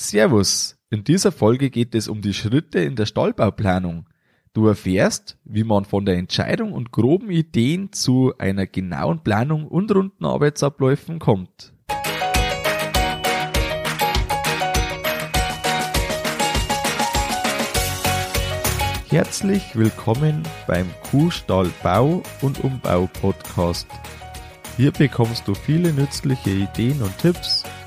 Servus, in dieser Folge geht es um die Schritte in der Stallbauplanung. Du erfährst, wie man von der Entscheidung und groben Ideen zu einer genauen Planung und runden Arbeitsabläufen kommt. Herzlich willkommen beim Kuhstall Bau und Umbau Podcast. Hier bekommst du viele nützliche Ideen und Tipps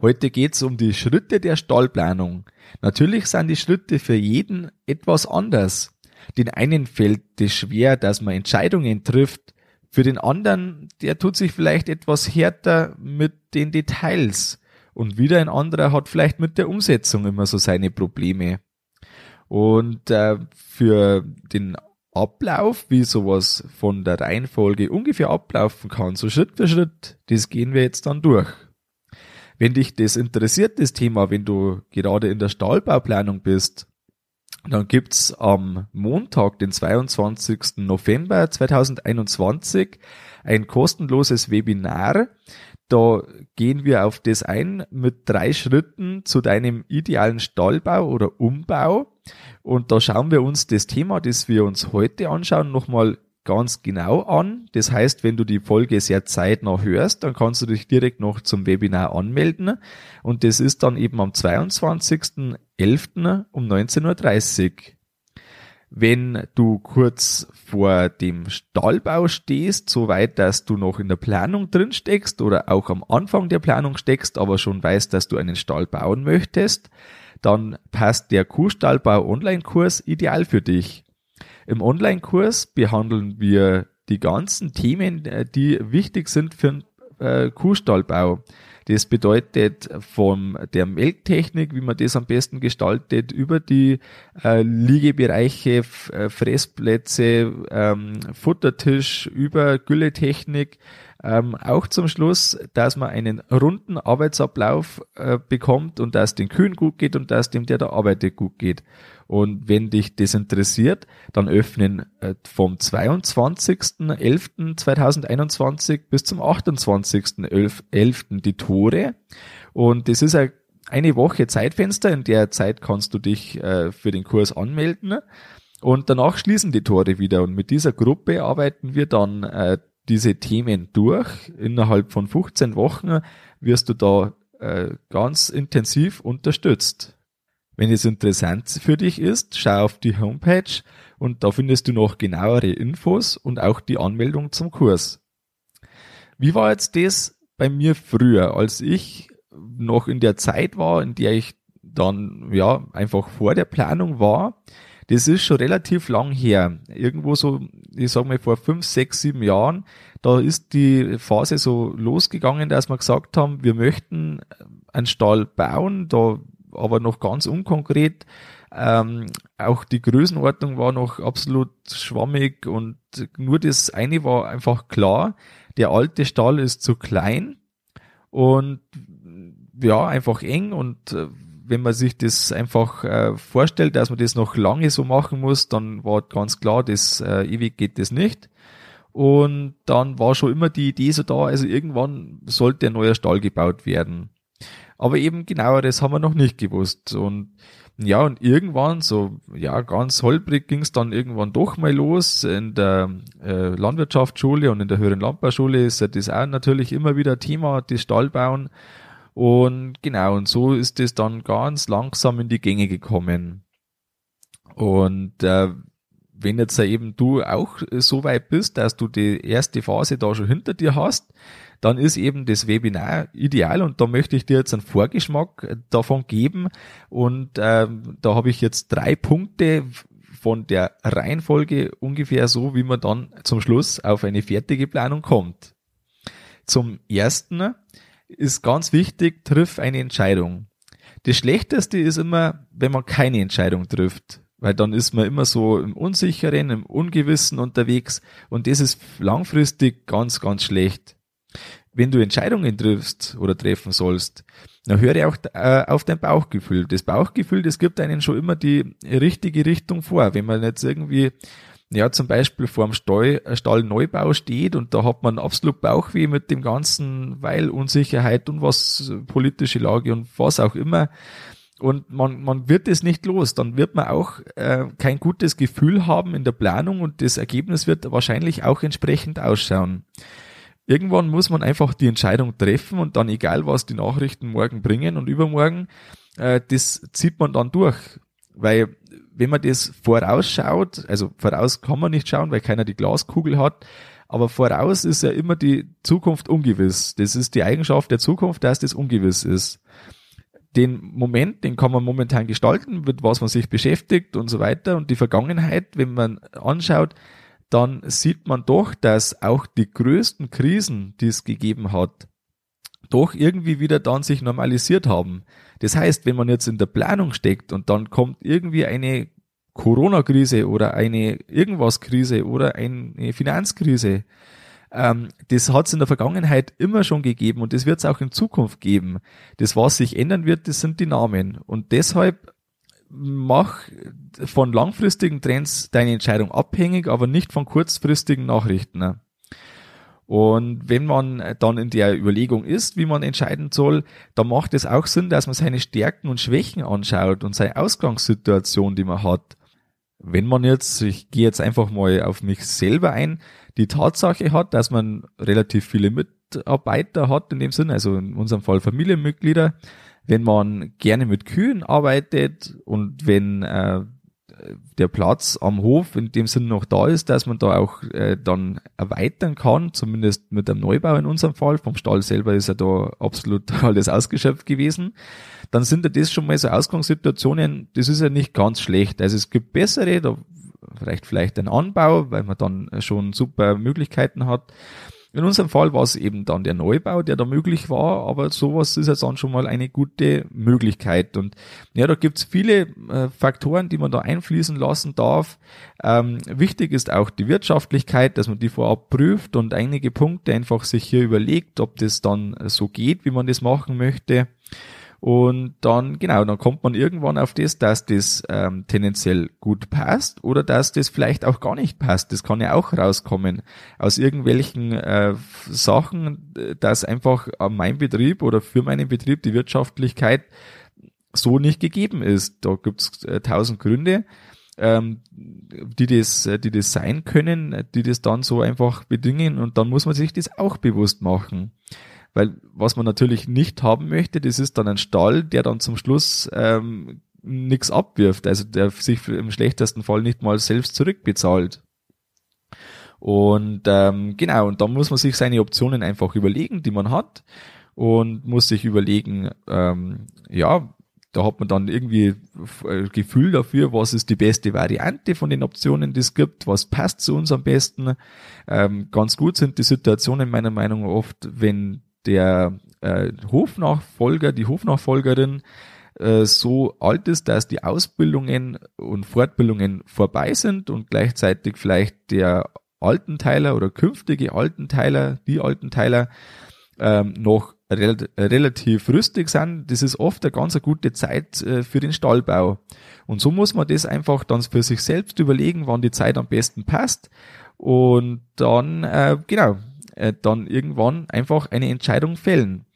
Heute geht's um die Schritte der Stallplanung. Natürlich sind die Schritte für jeden etwas anders. Den einen fällt es schwer, dass man Entscheidungen trifft. Für den anderen, der tut sich vielleicht etwas härter mit den Details. Und wieder ein anderer hat vielleicht mit der Umsetzung immer so seine Probleme. Und äh, für den Ablauf, wie sowas von der Reihenfolge ungefähr ablaufen kann, so Schritt für Schritt, das gehen wir jetzt dann durch. Wenn dich das interessiert, das Thema, wenn du gerade in der Stahlbauplanung bist, dann gibt's am Montag, den 22. November 2021, ein kostenloses Webinar. Da gehen wir auf das ein mit drei Schritten zu deinem idealen Stallbau oder Umbau. Und da schauen wir uns das Thema, das wir uns heute anschauen, nochmal ganz genau an. Das heißt, wenn du die Folge sehr zeitnah hörst, dann kannst du dich direkt noch zum Webinar anmelden. Und das ist dann eben am 22.11. um 19.30 Uhr. Wenn du kurz vor dem Stallbau stehst, soweit, dass du noch in der Planung drin steckst oder auch am Anfang der Planung steckst, aber schon weißt, dass du einen Stall bauen möchtest, dann passt der Kuhstallbau Online-Kurs ideal für dich. Im Online-Kurs behandeln wir die ganzen Themen, äh, die wichtig sind für einen äh, Kuhstallbau. Das bedeutet von der Melktechnik, wie man das am besten gestaltet, über die äh, Liegebereiche, Fressplätze, ähm, Futtertisch, über Gülletechnik, ähm, auch zum Schluss, dass man einen runden Arbeitsablauf äh, bekommt und dass den Kühen gut geht und dass dem, der da arbeitet, gut geht. Und wenn dich das interessiert, dann öffnen äh, vom 22.11.2021 bis zum 28.11. die Tore. Und das ist eine Woche Zeitfenster. In der Zeit kannst du dich äh, für den Kurs anmelden. Und danach schließen die Tore wieder. Und mit dieser Gruppe arbeiten wir dann äh, diese Themen durch. Innerhalb von 15 Wochen wirst du da ganz intensiv unterstützt. Wenn es interessant für dich ist, schau auf die Homepage und da findest du noch genauere Infos und auch die Anmeldung zum Kurs. Wie war jetzt das bei mir früher, als ich noch in der Zeit war, in der ich dann ja einfach vor der Planung war? Das ist schon relativ lang her. Irgendwo so, ich sag mal vor fünf, sechs, sieben Jahren, da ist die Phase so losgegangen, dass wir gesagt haben, wir möchten einen Stall bauen, da aber noch ganz unkonkret. Ähm, auch die Größenordnung war noch absolut schwammig und nur das eine war einfach klar, der alte Stall ist zu klein und ja, einfach eng und äh, wenn man sich das einfach äh, vorstellt, dass man das noch lange so machen muss, dann war ganz klar, das äh, ewig geht das nicht. Und dann war schon immer die Idee so da, also irgendwann sollte ein neuer Stall gebaut werden. Aber eben genaueres haben wir noch nicht gewusst. Und ja, und irgendwann, so ja, ganz holprig ging es dann irgendwann doch mal los. In der äh, Landwirtschaftsschule und in der höheren Landbauschule ist das auch natürlich immer wieder Thema, das Stallbauen. Und genau, und so ist es dann ganz langsam in die Gänge gekommen. Und äh, wenn jetzt eben du auch so weit bist, dass du die erste Phase da schon hinter dir hast, dann ist eben das Webinar ideal und da möchte ich dir jetzt einen Vorgeschmack davon geben und ähm, da habe ich jetzt drei Punkte von der Reihenfolge ungefähr so, wie man dann zum Schluss auf eine fertige Planung kommt. Zum ersten ist ganz wichtig, triff eine Entscheidung. Das Schlechteste ist immer, wenn man keine Entscheidung trifft. Weil dann ist man immer so im Unsicheren, im Ungewissen unterwegs und das ist langfristig ganz, ganz schlecht. Wenn du Entscheidungen triffst oder treffen sollst, dann höre auch äh, auf dein Bauchgefühl. Das Bauchgefühl, das gibt einen schon immer die richtige Richtung vor. Wenn man jetzt irgendwie ja, zum Beispiel vor dem Stall, äh, Stallneubau steht und da hat man absolut Bauchweh mit dem Ganzen, weil Unsicherheit und was politische Lage und was auch immer. Und man, man wird es nicht los. Dann wird man auch äh, kein gutes Gefühl haben in der Planung und das Ergebnis wird wahrscheinlich auch entsprechend ausschauen. Irgendwann muss man einfach die Entscheidung treffen und dann egal, was die Nachrichten morgen bringen und übermorgen, äh, das zieht man dann durch. Weil wenn man das vorausschaut, also voraus kann man nicht schauen, weil keiner die Glaskugel hat, aber voraus ist ja immer die Zukunft ungewiss. Das ist die Eigenschaft der Zukunft, dass das ungewiss ist. Den Moment, den kann man momentan gestalten, mit was man sich beschäftigt und so weiter. Und die Vergangenheit, wenn man anschaut, dann sieht man doch, dass auch die größten Krisen, die es gegeben hat, doch irgendwie wieder dann sich normalisiert haben. Das heißt, wenn man jetzt in der Planung steckt und dann kommt irgendwie eine Corona-Krise oder eine irgendwas-Krise oder eine Finanzkrise, ähm, das hat es in der Vergangenheit immer schon gegeben und das wird es auch in Zukunft geben. Das, was sich ändern wird, das sind die Namen. Und deshalb mach von langfristigen Trends deine Entscheidung abhängig, aber nicht von kurzfristigen Nachrichten. Und wenn man dann in der Überlegung ist, wie man entscheiden soll, dann macht es auch Sinn, dass man seine Stärken und Schwächen anschaut und seine Ausgangssituation, die man hat. Wenn man jetzt, ich gehe jetzt einfach mal auf mich selber ein, die Tatsache hat, dass man relativ viele Mitarbeiter hat in dem Sinn, also in unserem Fall Familienmitglieder, wenn man gerne mit Kühen arbeitet und wenn äh, der Platz am Hof in dem Sinn noch da ist, dass man da auch äh, dann erweitern kann, zumindest mit dem Neubau in unserem Fall. Vom Stall selber ist ja da absolut alles ausgeschöpft gewesen. Dann sind ja das schon mal so Ausgangssituationen, das ist ja nicht ganz schlecht. Also es gibt bessere, da reicht vielleicht ein Anbau, weil man dann schon super Möglichkeiten hat. In unserem Fall war es eben dann der Neubau, der da möglich war, aber sowas ist jetzt dann schon mal eine gute Möglichkeit. Und ja, da gibt's viele äh, Faktoren, die man da einfließen lassen darf. Ähm, wichtig ist auch die Wirtschaftlichkeit, dass man die vorab prüft und einige Punkte einfach sich hier überlegt, ob das dann so geht, wie man das machen möchte. Und dann, genau, dann kommt man irgendwann auf das, dass das ähm, tendenziell gut passt oder dass das vielleicht auch gar nicht passt. Das kann ja auch rauskommen aus irgendwelchen äh, Sachen, dass einfach an meinem Betrieb oder für meinen Betrieb die Wirtschaftlichkeit so nicht gegeben ist. Da gibt's äh, tausend Gründe, ähm, die das, die das sein können, die das dann so einfach bedingen und dann muss man sich das auch bewusst machen. Weil was man natürlich nicht haben möchte, das ist dann ein Stall, der dann zum Schluss ähm, nichts abwirft, also der sich im schlechtesten Fall nicht mal selbst zurückbezahlt. Und ähm, genau, und dann muss man sich seine Optionen einfach überlegen, die man hat, und muss sich überlegen, ähm, ja, da hat man dann irgendwie äh, Gefühl dafür, was ist die beste Variante von den Optionen, die es gibt, was passt zu uns am besten. Ähm, ganz gut sind die Situationen meiner Meinung nach oft, wenn der äh, Hofnachfolger, die Hofnachfolgerin äh, so alt ist, dass die Ausbildungen und Fortbildungen vorbei sind und gleichzeitig vielleicht der Altenteiler oder künftige Altenteiler, die Altenteiler ähm, noch rel relativ rüstig sind. Das ist oft eine ganz gute Zeit äh, für den Stallbau. Und so muss man das einfach dann für sich selbst überlegen, wann die Zeit am besten passt. Und dann, äh, genau, äh, dann irgendwann einfach eine Entscheidung fällen.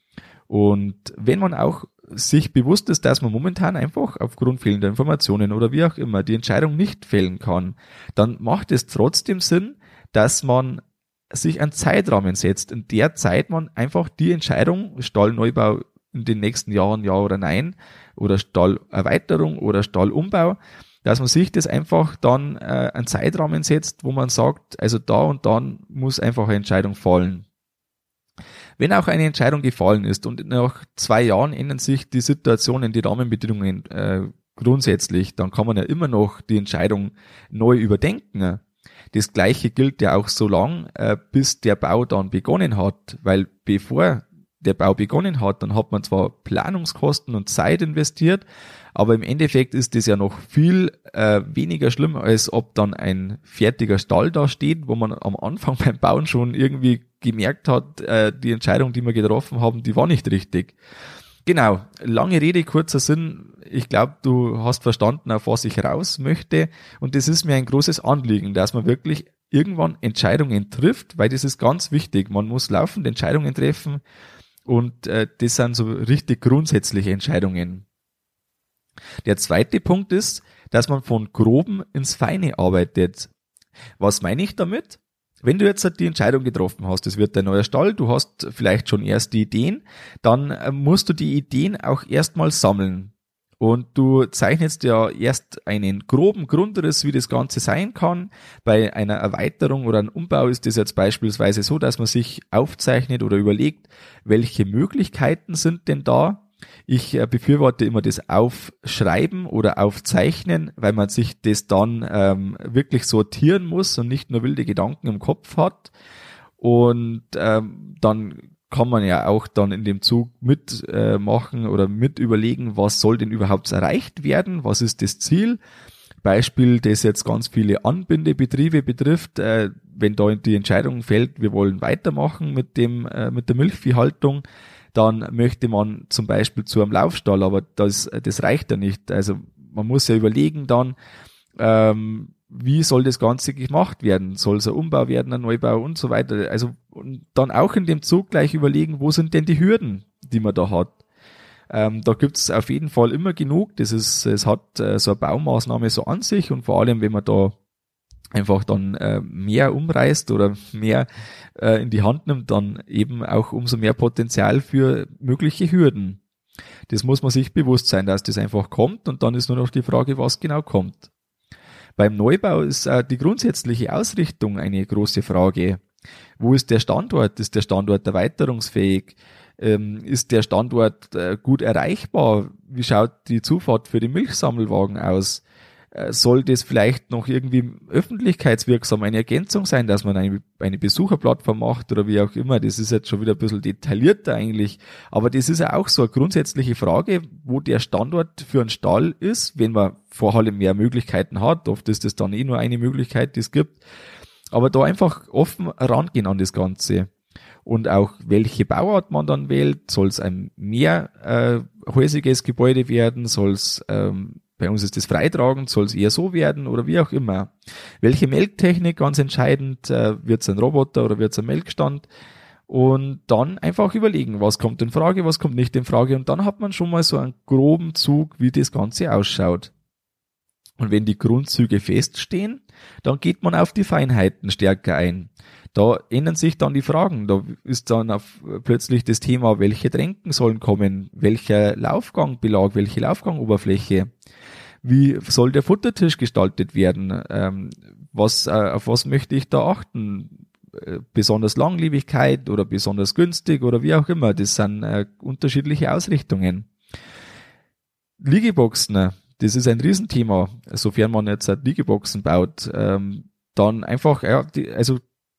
Und wenn man auch sich bewusst ist, dass man momentan einfach aufgrund fehlender Informationen oder wie auch immer die Entscheidung nicht fällen kann, dann macht es trotzdem Sinn, dass man sich einen Zeitrahmen setzt, in der Zeit man einfach die Entscheidung, Stallneubau in den nächsten Jahren, ja oder nein, oder Stallerweiterung oder Stallumbau, dass man sich das einfach dann äh, einen Zeitrahmen setzt, wo man sagt, also da und dann muss einfach eine Entscheidung fallen. Wenn auch eine Entscheidung gefallen ist und nach zwei Jahren ändern sich die Situationen, die Rahmenbedingungen äh, grundsätzlich, dann kann man ja immer noch die Entscheidung neu überdenken. Das gleiche gilt ja auch so lang, äh, bis der Bau dann begonnen hat, weil bevor der Bau begonnen hat, dann hat man zwar Planungskosten und Zeit investiert, aber im Endeffekt ist das ja noch viel äh, weniger schlimm, als ob dann ein fertiger Stall da steht, wo man am Anfang beim Bauen schon irgendwie gemerkt hat, äh, die Entscheidung, die wir getroffen haben, die war nicht richtig. Genau, lange Rede, kurzer Sinn. Ich glaube, du hast verstanden, auf was ich raus möchte. Und das ist mir ein großes Anliegen, dass man wirklich irgendwann Entscheidungen trifft, weil das ist ganz wichtig. Man muss laufend Entscheidungen treffen und äh, das sind so richtig grundsätzliche Entscheidungen. Der zweite Punkt ist, dass man von groben ins Feine arbeitet. Was meine ich damit? Wenn du jetzt die Entscheidung getroffen hast, es wird dein neuer Stall, du hast vielleicht schon erste Ideen, dann äh, musst du die Ideen auch erstmal sammeln. Und du zeichnest ja erst einen groben Grundriss, wie das Ganze sein kann. Bei einer Erweiterung oder einem Umbau ist es jetzt beispielsweise so, dass man sich aufzeichnet oder überlegt, welche Möglichkeiten sind denn da ich äh, befürworte immer das Aufschreiben oder Aufzeichnen, weil man sich das dann ähm, wirklich sortieren muss und nicht nur wilde Gedanken im Kopf hat. Und ähm, dann kann man ja auch dann in dem Zug mitmachen äh, oder mit überlegen, was soll denn überhaupt erreicht werden, was ist das Ziel. Beispiel, das jetzt ganz viele Anbindebetriebe betrifft, äh, wenn da die Entscheidung fällt, wir wollen weitermachen mit dem äh, mit der Milchviehhaltung, dann möchte man zum Beispiel zu einem Laufstall, aber das, das reicht ja nicht. Also man muss ja überlegen dann, ähm, wie soll das Ganze gemacht werden? Soll es ein Umbau werden, ein Neubau und so weiter? Also und dann auch in dem Zug gleich überlegen, wo sind denn die Hürden, die man da hat? Ähm, da gibt's auf jeden Fall immer genug. Das ist, es hat äh, so eine Baumaßnahme so an sich und vor allem, wenn man da einfach dann äh, mehr umreißt oder mehr äh, in die Hand nimmt, dann eben auch umso mehr Potenzial für mögliche Hürden. Das muss man sich bewusst sein, dass das einfach kommt und dann ist nur noch die Frage, was genau kommt. Beim Neubau ist äh, die grundsätzliche Ausrichtung eine große Frage. Wo ist der Standort? Ist der Standort erweiterungsfähig? Ähm, ist der Standort äh, gut erreichbar? Wie schaut die Zufahrt für die Milchsammelwagen aus? Äh, soll das vielleicht noch irgendwie öffentlichkeitswirksam eine Ergänzung sein, dass man eine, eine Besucherplattform macht oder wie auch immer. Das ist jetzt schon wieder ein bisschen detaillierter eigentlich. Aber das ist ja auch so eine grundsätzliche Frage, wo der Standort für einen Stall ist, wenn man vor allem mehr Möglichkeiten hat. Oft ist das dann eh nur eine Möglichkeit, die es gibt. Aber da einfach offen rangehen an das Ganze. Und auch welche Bauart man dann wählt, soll es ein mehrhäusiges äh, Gebäude werden, soll es ähm, bei uns ist das freitragend, soll es eher so werden oder wie auch immer. Welche Melktechnik, ganz entscheidend, äh, wird es ein Roboter oder wird es ein Melkstand? Und dann einfach überlegen, was kommt in Frage, was kommt nicht in Frage. Und dann hat man schon mal so einen groben Zug, wie das Ganze ausschaut. Und wenn die Grundzüge feststehen, dann geht man auf die Feinheiten stärker ein. Da ändern sich dann die Fragen. Da ist dann plötzlich das Thema, welche Tränken sollen kommen, welcher Laufgangbelag, welche Laufgangoberfläche wie soll der Futtertisch gestaltet werden? Ähm, was, äh, auf was möchte ich da achten? Äh, besonders Langlebigkeit oder besonders günstig oder wie auch immer. Das sind äh, unterschiedliche Ausrichtungen. Liegeboxen, das ist ein Riesenthema, sofern man jetzt Liegeboxen baut. Ähm, dann einfach, ja, die, also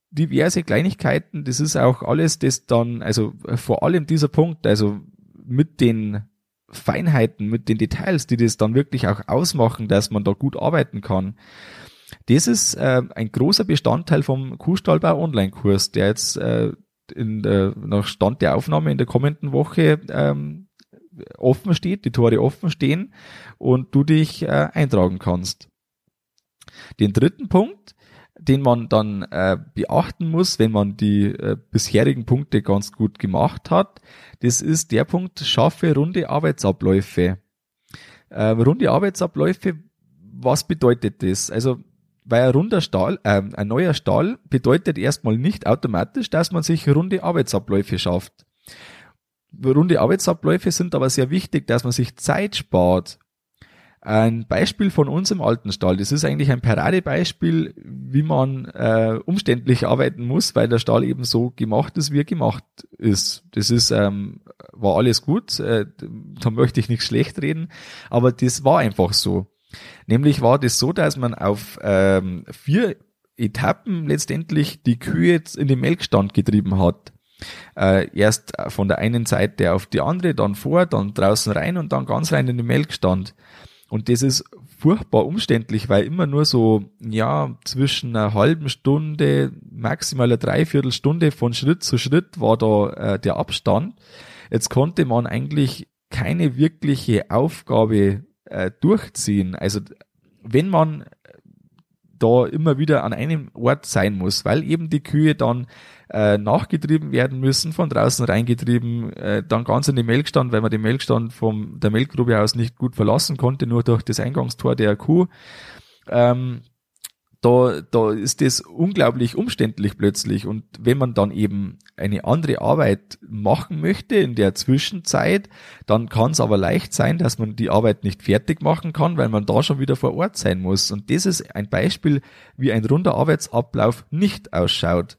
diverse Kleinigkeiten, das ist auch alles, das dann, also vor allem dieser Punkt, also mit den Feinheiten, mit den Details, die das dann wirklich auch ausmachen, dass man da gut arbeiten kann. Das ist äh, ein großer Bestandteil vom Kuhstallbau Online-Kurs, der jetzt äh, in der, nach Stand der Aufnahme in der kommenden Woche ähm, offen steht, die Tore offen stehen und du dich äh, eintragen kannst. Den dritten Punkt, den man dann äh, beachten muss, wenn man die äh, bisherigen Punkte ganz gut gemacht hat, das ist der Punkt, schaffe runde Arbeitsabläufe. Äh, runde Arbeitsabläufe, was bedeutet das? Also, weil ein runder Stahl, äh, ein neuer Stahl bedeutet erstmal nicht automatisch, dass man sich runde Arbeitsabläufe schafft. Runde Arbeitsabläufe sind aber sehr wichtig, dass man sich Zeit spart ein Beispiel von uns im alten Stall. Das ist eigentlich ein Paradebeispiel, wie man äh, umständlich arbeiten muss, weil der Stall eben so gemacht ist, wie er gemacht ist. Das ist ähm, war alles gut. Äh, da möchte ich nicht schlecht reden, aber das war einfach so. Nämlich war das so, dass man auf ähm, vier Etappen letztendlich die Kühe in den Melkstand getrieben hat. Äh, erst von der einen Seite auf die andere, dann vor, dann draußen rein und dann ganz rein in den Melkstand. Und das ist furchtbar umständlich, weil immer nur so, ja, zwischen einer halben Stunde, maximal eine Dreiviertelstunde von Schritt zu Schritt war da äh, der Abstand. Jetzt konnte man eigentlich keine wirkliche Aufgabe äh, durchziehen. Also wenn man da immer wieder an einem Ort sein muss, weil eben die Kühe dann äh, nachgetrieben werden müssen, von draußen reingetrieben, äh, dann ganz in den Melkstand, weil man den Melkstand vom der Melkgrube aus nicht gut verlassen konnte, nur durch das Eingangstor der Kuh. Ähm, da, da ist das unglaublich umständlich plötzlich. Und wenn man dann eben eine andere Arbeit machen möchte in der Zwischenzeit, dann kann es aber leicht sein, dass man die Arbeit nicht fertig machen kann, weil man da schon wieder vor Ort sein muss. Und das ist ein Beispiel, wie ein runder Arbeitsablauf nicht ausschaut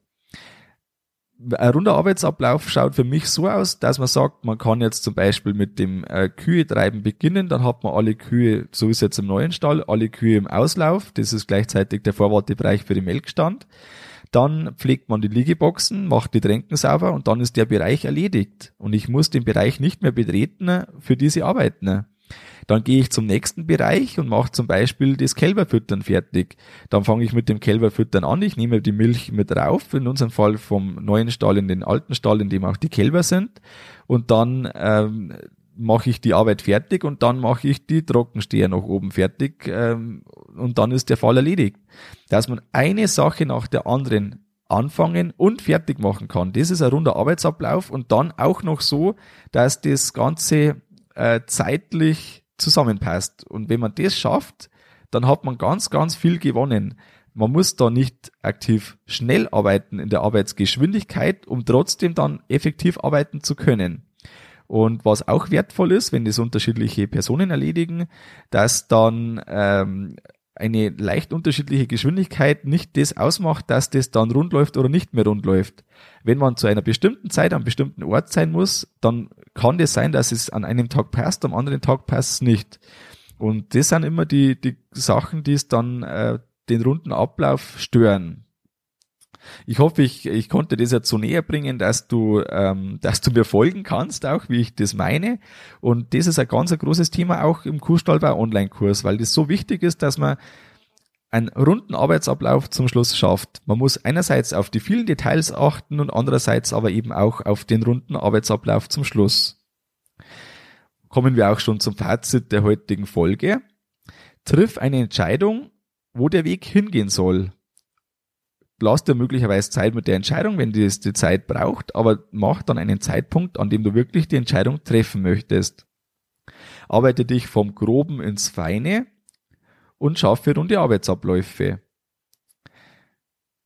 ein runder Arbeitsablauf schaut für mich so aus, dass man sagt, man kann jetzt zum Beispiel mit dem äh, Kühe-Treiben beginnen, dann hat man alle Kühe, so ist jetzt im neuen Stall, alle Kühe im Auslauf, das ist gleichzeitig der Vorwartebereich für den Melkstand. Dann pflegt man die Liegeboxen, macht die Tränken sauber und dann ist der Bereich erledigt. Und ich muss den Bereich nicht mehr betreten für diese Arbeiten. Dann gehe ich zum nächsten Bereich und mache zum Beispiel das Kälberfüttern fertig. Dann fange ich mit dem Kälberfüttern an. Ich nehme die Milch mit rauf, in unserem Fall vom neuen Stall in den alten Stall, in dem auch die Kälber sind. Und dann ähm, mache ich die Arbeit fertig und dann mache ich die Trockensteher noch oben fertig ähm, und dann ist der Fall erledigt. Dass man eine Sache nach der anderen anfangen und fertig machen kann. Das ist ein runder Arbeitsablauf und dann auch noch so, dass das Ganze äh, zeitlich zusammenpasst. Und wenn man das schafft, dann hat man ganz, ganz viel gewonnen. Man muss da nicht aktiv schnell arbeiten in der Arbeitsgeschwindigkeit, um trotzdem dann effektiv arbeiten zu können. Und was auch wertvoll ist, wenn das unterschiedliche Personen erledigen, dass dann ähm, eine leicht unterschiedliche Geschwindigkeit nicht das ausmacht, dass das dann rund läuft oder nicht mehr rund läuft. Wenn man zu einer bestimmten Zeit am bestimmten Ort sein muss, dann kann das sein, dass es an einem Tag passt, am anderen Tag passt es nicht. Und das sind immer die, die Sachen, die es dann äh, den runden Ablauf stören. Ich hoffe, ich, ich konnte das jetzt so näher bringen, dass du, ähm, dass du mir folgen kannst, auch wie ich das meine. Und das ist ein ganz ein großes Thema auch im Kuhstallbau Online-Kurs, weil das so wichtig ist, dass man einen runden Arbeitsablauf zum Schluss schafft. Man muss einerseits auf die vielen Details achten und andererseits aber eben auch auf den runden Arbeitsablauf zum Schluss. Kommen wir auch schon zum Fazit der heutigen Folge. Triff eine Entscheidung, wo der Weg hingehen soll. Lass dir möglicherweise Zeit mit der Entscheidung, wenn die, die Zeit braucht, aber mach dann einen Zeitpunkt, an dem du wirklich die Entscheidung treffen möchtest. Arbeite dich vom Groben ins Feine und schaffe runde Arbeitsabläufe.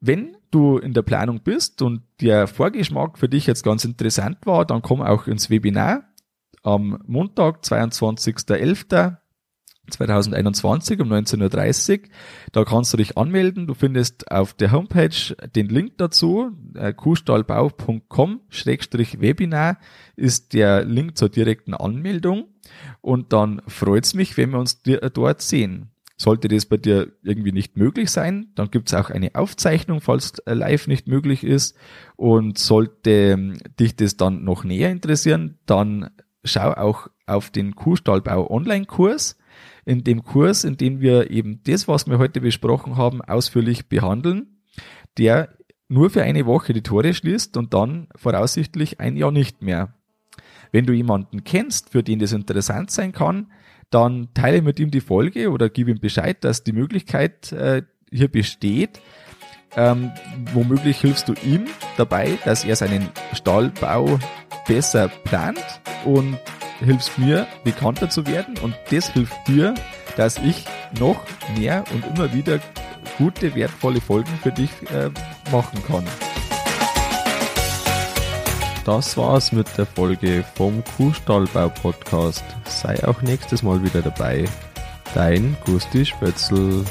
Wenn du in der Planung bist und der Vorgeschmack für dich jetzt ganz interessant war, dann komm auch ins Webinar am Montag, 22.11. 2021 um 19.30 Uhr. Da kannst du dich anmelden. Du findest auf der Homepage den Link dazu. Äh, kuhstallbau.com-webinar ist der Link zur direkten Anmeldung. Und dann freut's mich, wenn wir uns dort sehen. Sollte das bei dir irgendwie nicht möglich sein, dann gibt's auch eine Aufzeichnung, falls live nicht möglich ist. Und sollte ähm, dich das dann noch näher interessieren, dann schau auch auf den Kuhstallbau Online-Kurs. In dem Kurs, in dem wir eben das, was wir heute besprochen haben, ausführlich behandeln, der nur für eine Woche die Tore schließt und dann voraussichtlich ein Jahr nicht mehr. Wenn du jemanden kennst, für den das interessant sein kann, dann teile mit ihm die Folge oder gib ihm Bescheid, dass die Möglichkeit äh, hier besteht. Ähm, womöglich hilfst du ihm dabei, dass er seinen Stallbau besser plant und hilfst mir, bekannter zu werden und das hilft dir, dass ich noch mehr und immer wieder gute, wertvolle Folgen für dich äh, machen kann. Das war's mit der Folge vom Kuhstallbau Podcast. Sei auch nächstes Mal wieder dabei. Dein Gusti Spötzl.